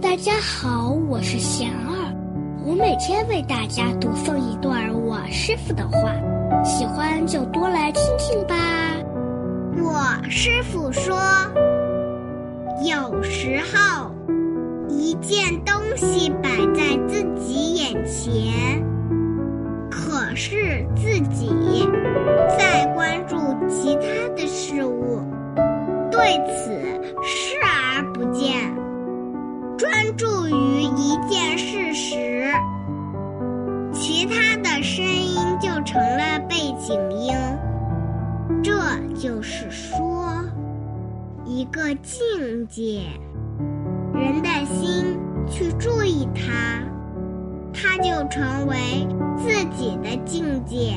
大家好，我是贤儿，我每天为大家读诵一段我师傅的话，喜欢就多来听听吧。我师傅说，有时候一件东西摆在自己眼前，可是自己在关注其他的事物，对此视。专注于一件事时，其他的声音就成了背景音。这就是说，一个境界，人的心去注意它，它就成为自己的境界；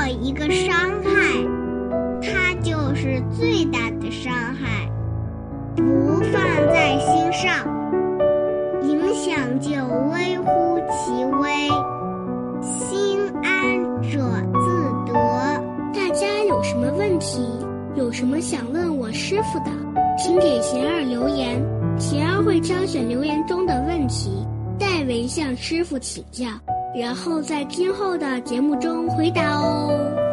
当做一个伤害，它就是最大的伤害。不放在心上，影响就微乎其微。心安者自得。大家有什么问题，有什么想问我师傅的，请给贤儿留言，贤儿会挑选留言中的问题，代为向师傅请教，然后在今后的节目中回答哦。